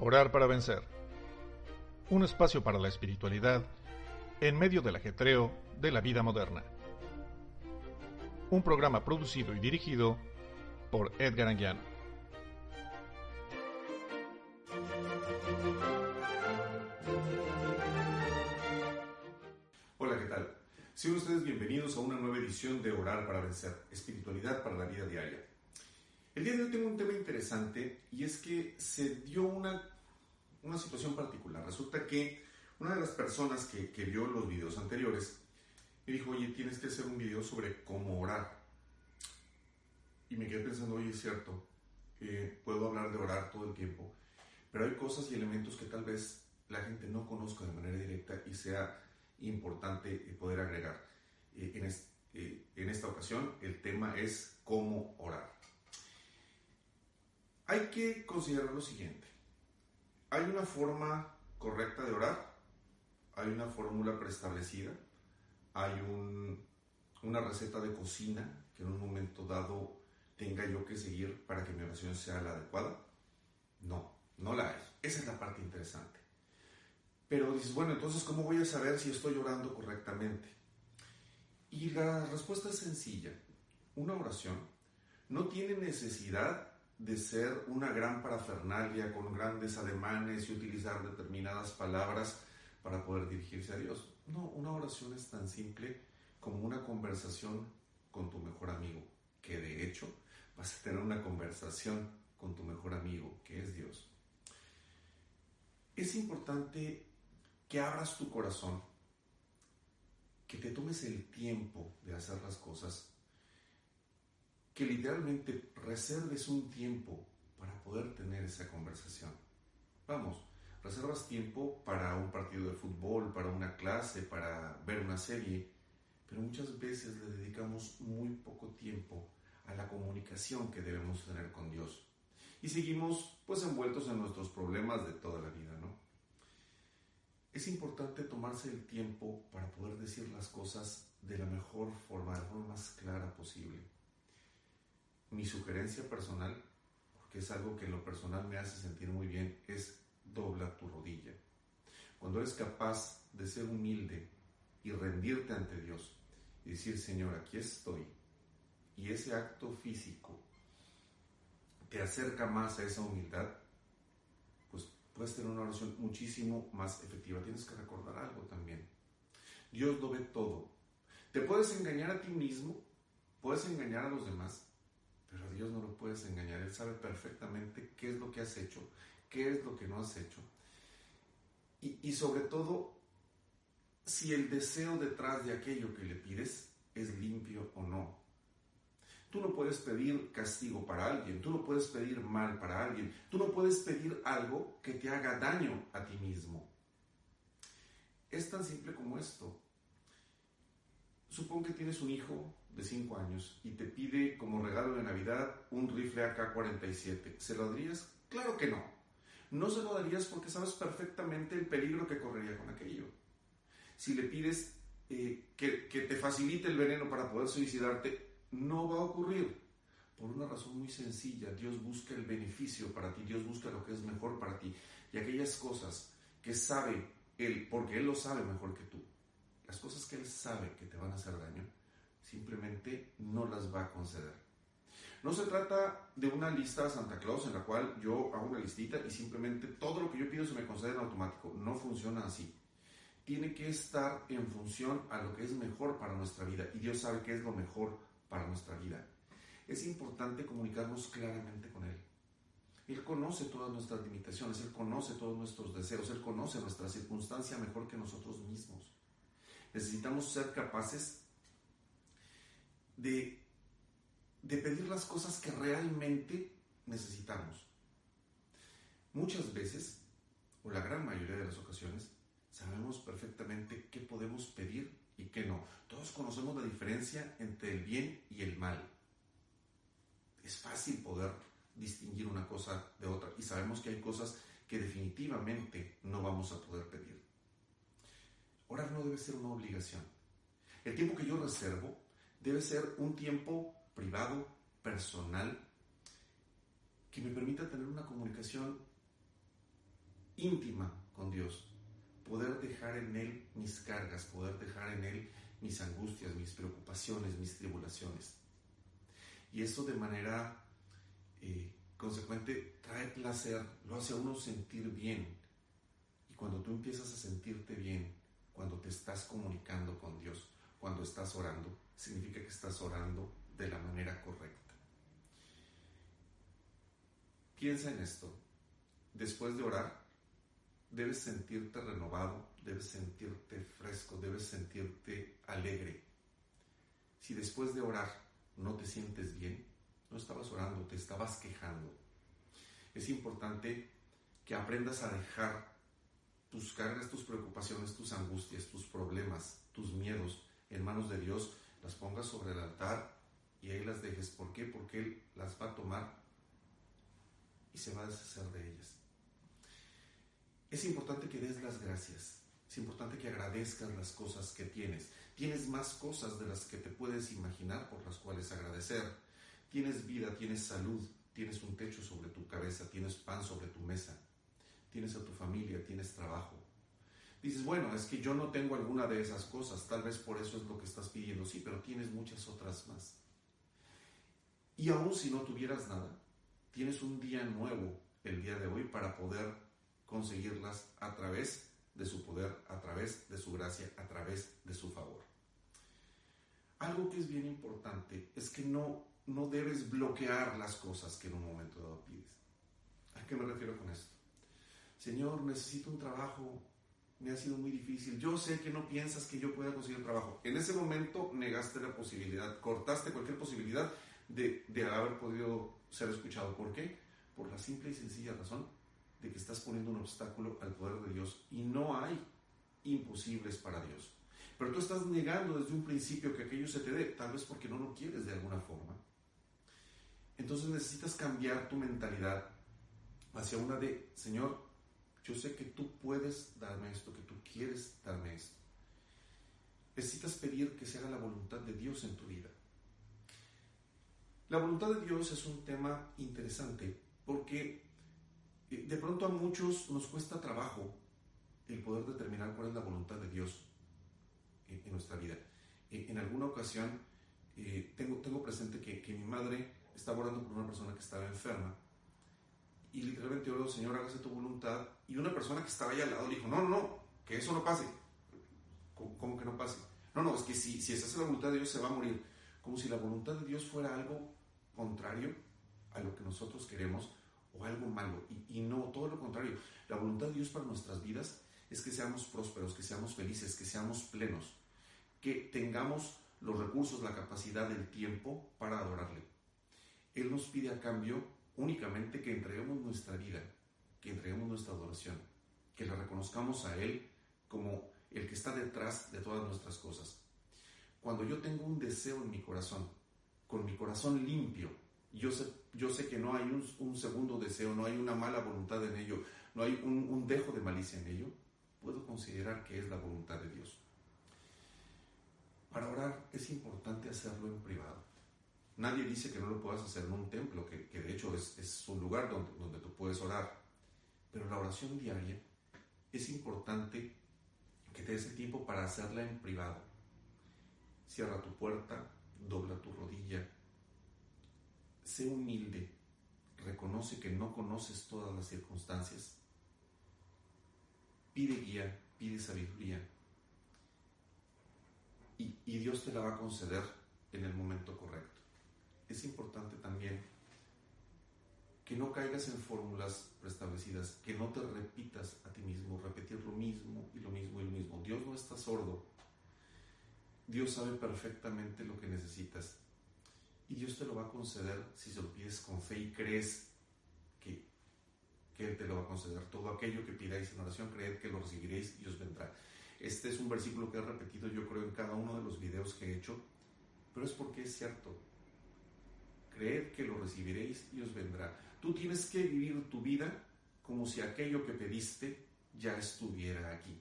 Orar para vencer. Un espacio para la espiritualidad en medio del ajetreo de la vida moderna. Un programa producido y dirigido por Edgar Anguiano. Hola, ¿qué tal? Sean ustedes bienvenidos a una nueva edición de Orar para Vencer, espiritualidad para la vida diaria. El día de hoy tengo un tema interesante y es que se dio una, una situación particular. Resulta que una de las personas que, que vio los videos anteriores me dijo, oye, tienes que hacer un video sobre cómo orar. Y me quedé pensando, oye, es cierto, eh, puedo hablar de orar todo el tiempo, pero hay cosas y elementos que tal vez la gente no conozca de manera directa y sea importante poder agregar. Eh, en, es, eh, en esta ocasión el tema es cómo orar. Hay que considerar lo siguiente. Hay una forma correcta de orar, hay una fórmula preestablecida, hay un, una receta de cocina que en un momento dado tenga yo que seguir para que mi oración sea la adecuada. No, no la hay. Esa es la parte interesante. Pero dices, bueno, entonces, ¿cómo voy a saber si estoy orando correctamente? Y la respuesta es sencilla. Una oración no tiene necesidad de ser una gran parafernalia con grandes ademanes y utilizar determinadas palabras para poder dirigirse a Dios. No, una oración es tan simple como una conversación con tu mejor amigo, que de hecho vas a tener una conversación con tu mejor amigo, que es Dios. Es importante que abras tu corazón, que te tomes el tiempo de hacer las cosas que literalmente reserves un tiempo para poder tener esa conversación. Vamos, reservas tiempo para un partido de fútbol, para una clase, para ver una serie, pero muchas veces le dedicamos muy poco tiempo a la comunicación que debemos tener con Dios. Y seguimos pues envueltos en nuestros problemas de toda la vida, ¿no? Es importante tomarse el tiempo para poder decir las cosas de la mejor forma, de la forma más clara posible mi sugerencia personal, porque es algo que en lo personal me hace sentir muy bien, es dobla tu rodilla. Cuando eres capaz de ser humilde y rendirte ante Dios y decir, Señor, aquí estoy, y ese acto físico te acerca más a esa humildad, pues puedes tener una oración muchísimo más efectiva. Tienes que recordar algo también. Dios lo ve todo. Te puedes engañar a ti mismo, puedes engañar a los demás, pero a Dios no lo puedes engañar. Él sabe perfectamente qué es lo que has hecho, qué es lo que no has hecho. Y, y sobre todo, si el deseo detrás de aquello que le pides es limpio o no. Tú no puedes pedir castigo para alguien, tú no puedes pedir mal para alguien, tú no puedes pedir algo que te haga daño a ti mismo. Es tan simple como esto. Supón que tienes un hijo de 5 años y te pide como regalo de Navidad un rifle AK-47. ¿Se lo darías? Claro que no. No se lo darías porque sabes perfectamente el peligro que correría con aquello. Si le pides eh, que, que te facilite el veneno para poder suicidarte, no va a ocurrir. Por una razón muy sencilla, Dios busca el beneficio para ti, Dios busca lo que es mejor para ti. Y aquellas cosas que sabe Él, porque Él lo sabe mejor que tú, las cosas que Él sabe que te van a hacer daño, simplemente no las va a conceder. No se trata de una lista de Santa Claus en la cual yo hago una listita y simplemente todo lo que yo pido se me concede en automático. No funciona así. Tiene que estar en función a lo que es mejor para nuestra vida y Dios sabe qué es lo mejor para nuestra vida. Es importante comunicarnos claramente con Él. Él conoce todas nuestras limitaciones, Él conoce todos nuestros deseos, Él conoce nuestra circunstancia mejor que nosotros mismos. Necesitamos ser capaces de pedir las cosas que realmente necesitamos. Muchas veces, o la gran mayoría de las ocasiones, sabemos perfectamente qué podemos pedir y qué no. Todos conocemos la diferencia entre el bien y el mal. Es fácil poder distinguir una cosa de otra y sabemos que hay cosas que definitivamente no vamos a poder pedir. Orar no debe ser una obligación. El tiempo que yo reservo debe ser un tiempo privado, personal, que me permita tener una comunicación íntima con Dios, poder dejar en Él mis cargas, poder dejar en Él mis angustias, mis preocupaciones, mis tribulaciones. Y eso de manera eh, consecuente trae placer, lo hace a uno sentir bien. Y cuando tú empiezas a sentirte bien, cuando te estás comunicando con Dios, cuando estás orando, significa que estás orando de la manera correcta. Piensa en esto. Después de orar, debes sentirte renovado, debes sentirte fresco, debes sentirte alegre. Si después de orar no te sientes bien, no estabas orando, te estabas quejando. Es importante que aprendas a dejar tus cargas, tus preocupaciones, tus angustias, tus problemas, tus miedos en manos de Dios, las pongas sobre el altar y ahí las dejes. ¿Por qué? Porque Él las va a tomar y se va a deshacer de ellas. Es importante que des las gracias. Es importante que agradezcas las cosas que tienes. Tienes más cosas de las que te puedes imaginar por las cuales agradecer. Tienes vida, tienes salud, tienes un techo sobre tu cabeza, tienes pan sobre tu mesa, tienes a tu familia, tienes trabajo. Dices, bueno, es que yo no tengo alguna de esas cosas, tal vez por eso es lo que estás pidiendo, sí, pero tienes muchas otras más. Y aún si no tuvieras nada, tienes un día nuevo el día de hoy para poder conseguirlas a través de su poder, a través de su gracia, a través de su favor. Algo que es bien importante es que no, no debes bloquear las cosas que en un momento dado pides. ¿A qué me refiero con esto? Señor, necesito un trabajo, me ha sido muy difícil. Yo sé que no piensas que yo pueda conseguir trabajo. En ese momento negaste la posibilidad, cortaste cualquier posibilidad de, de haber podido ser escuchado. ¿Por qué? Por la simple y sencilla razón de que estás poniendo un obstáculo al poder de Dios y no hay imposibles para Dios. Pero tú estás negando desde un principio que aquello se te dé, tal vez porque no lo quieres de alguna forma. Entonces necesitas cambiar tu mentalidad hacia una de, Señor, yo sé que tú puedes darme esto, que tú quieres darme esto. Necesitas pedir que se haga la voluntad de Dios en tu vida. La voluntad de Dios es un tema interesante porque de pronto a muchos nos cuesta trabajo el poder determinar cuál es la voluntad de Dios en, nuestra vida. En alguna ocasión eh, tengo, tengo presente que, que, mi madre estaba orando por una persona que estaba enferma y literalmente oró, Señor, hágase tu voluntad. Y una persona que estaba ahí al lado le dijo, no, no, no, que eso no pase. ¿Cómo, que no pase? No, no, es que si, si hace la voluntad de Dios se va a morir. Como si la voluntad de Dios fuera algo contrario a lo que nosotros queremos o algo malo. Y, no, todo lo contrario. La voluntad de Dios para nuestras vidas es que seamos prósperos, que seamos felices, que seamos plenos, que tengamos los recursos, la capacidad, el tiempo para adorarle. Él nos pide a cambio únicamente que entreguemos nuestra vida, que entreguemos nuestra adoración, que la reconozcamos a Él como el que está detrás de todas nuestras cosas. Cuando yo tengo un deseo en mi corazón, con mi corazón limpio, yo sé, yo sé que no hay un, segundo deseo, no hay una mala voluntad en ello, no hay un, un dejo de malicia en ello, puedo considerar que es la voluntad de Dios. Para orar es importante hacerlo en privado. Nadie dice que no lo puedas hacer en un templo, que, de hecho es, un lugar donde, donde tú puedes orar. Pero la oración diaria es importante que te des el tiempo para hacerla en privado. Cierra tu puerta, dobla tu rodilla, sé humilde, reconoce que no conoces todas las circunstancias, pide guía, pide sabiduría y Dios te la va a conceder en el momento correcto. Es importante también que no caigas en fórmulas preestablecidas, que no te repitas a ti mismo, repetir lo mismo y lo mismo y lo mismo. Dios no está sordo. Dios sabe perfectamente lo que necesitas Y Dios te lo va a conceder si se lo pides con fe y crees que, que Él te lo va a conceder. Todo aquello que pidáis en oración, creed que lo recibiréis y os vendrá. Este es un versículo que he repetido yo creo en cada uno de los videos que he hecho, pero es porque es cierto. Creed que lo recibiréis y os vendrá. Tú tienes que vivir tu vida como si aquello que pediste ya estuviera aquí.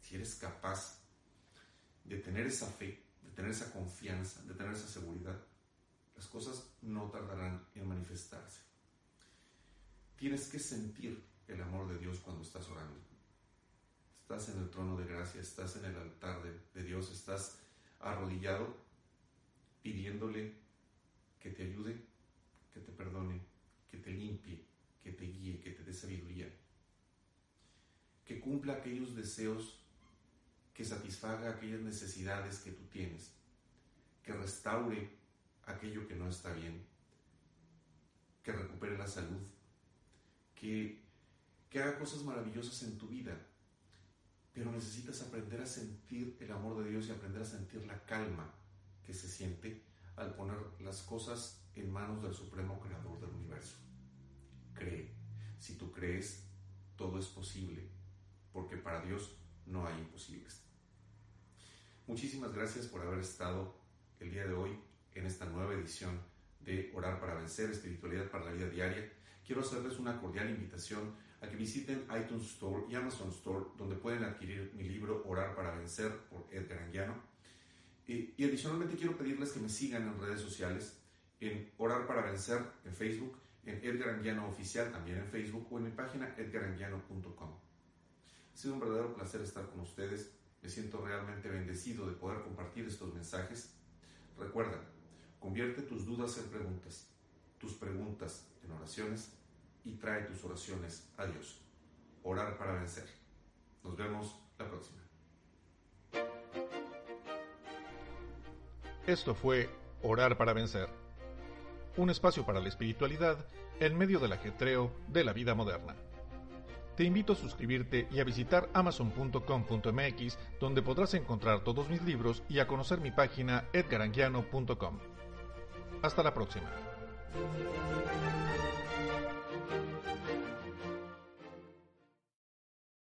Si eres capaz de tener esa fe, de tener esa confianza, de tener esa seguridad, las cosas no tardarán en manifestarse. Tienes que sentir el amor de Dios cuando estás orando. Estás en el trono de gracia, estás en el altar de, Dios, estás arrodillado pidiéndole que te ayude, que te perdone, que te limpie, que te guíe, que te dé sabiduría, que cumpla aquellos deseos, que satisfaga aquellas necesidades que tú tienes, que restaure aquello que no está bien, que recupere la salud, que, que haga cosas maravillosas en tu vida, pero necesitas aprender a sentir el amor de Dios y aprender a sentir la calma que se siente al poner las cosas en manos del Supremo Creador del universo. Cree. Si tú crees, todo es posible, porque para Dios no hay imposibles. Muchísimas gracias por haber estado el día de hoy en esta nueva edición de Orar para Vencer, Espiritualidad para la Vida Diaria. Quiero hacerles una cordial invitación a que visiten iTunes Store y Amazon Store, donde pueden adquirir mi libro Orar para Vencer por Edgar Anguiano. Y, y adicionalmente quiero pedirles que me sigan en redes sociales, en Orar para Vencer en Facebook, en Edgar Anguiano Oficial también en Facebook o en mi página edgaranguiano.com. Ha sido un verdadero placer estar con ustedes. Me siento realmente bendecido de poder compartir estos mensajes. Recuerda, convierte tus dudas en preguntas, tus preguntas en oraciones y trae tus oraciones a Dios. Orar para vencer. Nos vemos la próxima. Esto fue Orar para vencer. Un espacio para la espiritualidad en medio del ajetreo de la vida moderna. Te invito a suscribirte y a visitar amazon.com.mx donde podrás encontrar todos mis libros y a conocer mi página edgaranguiano.com. Hasta la próxima.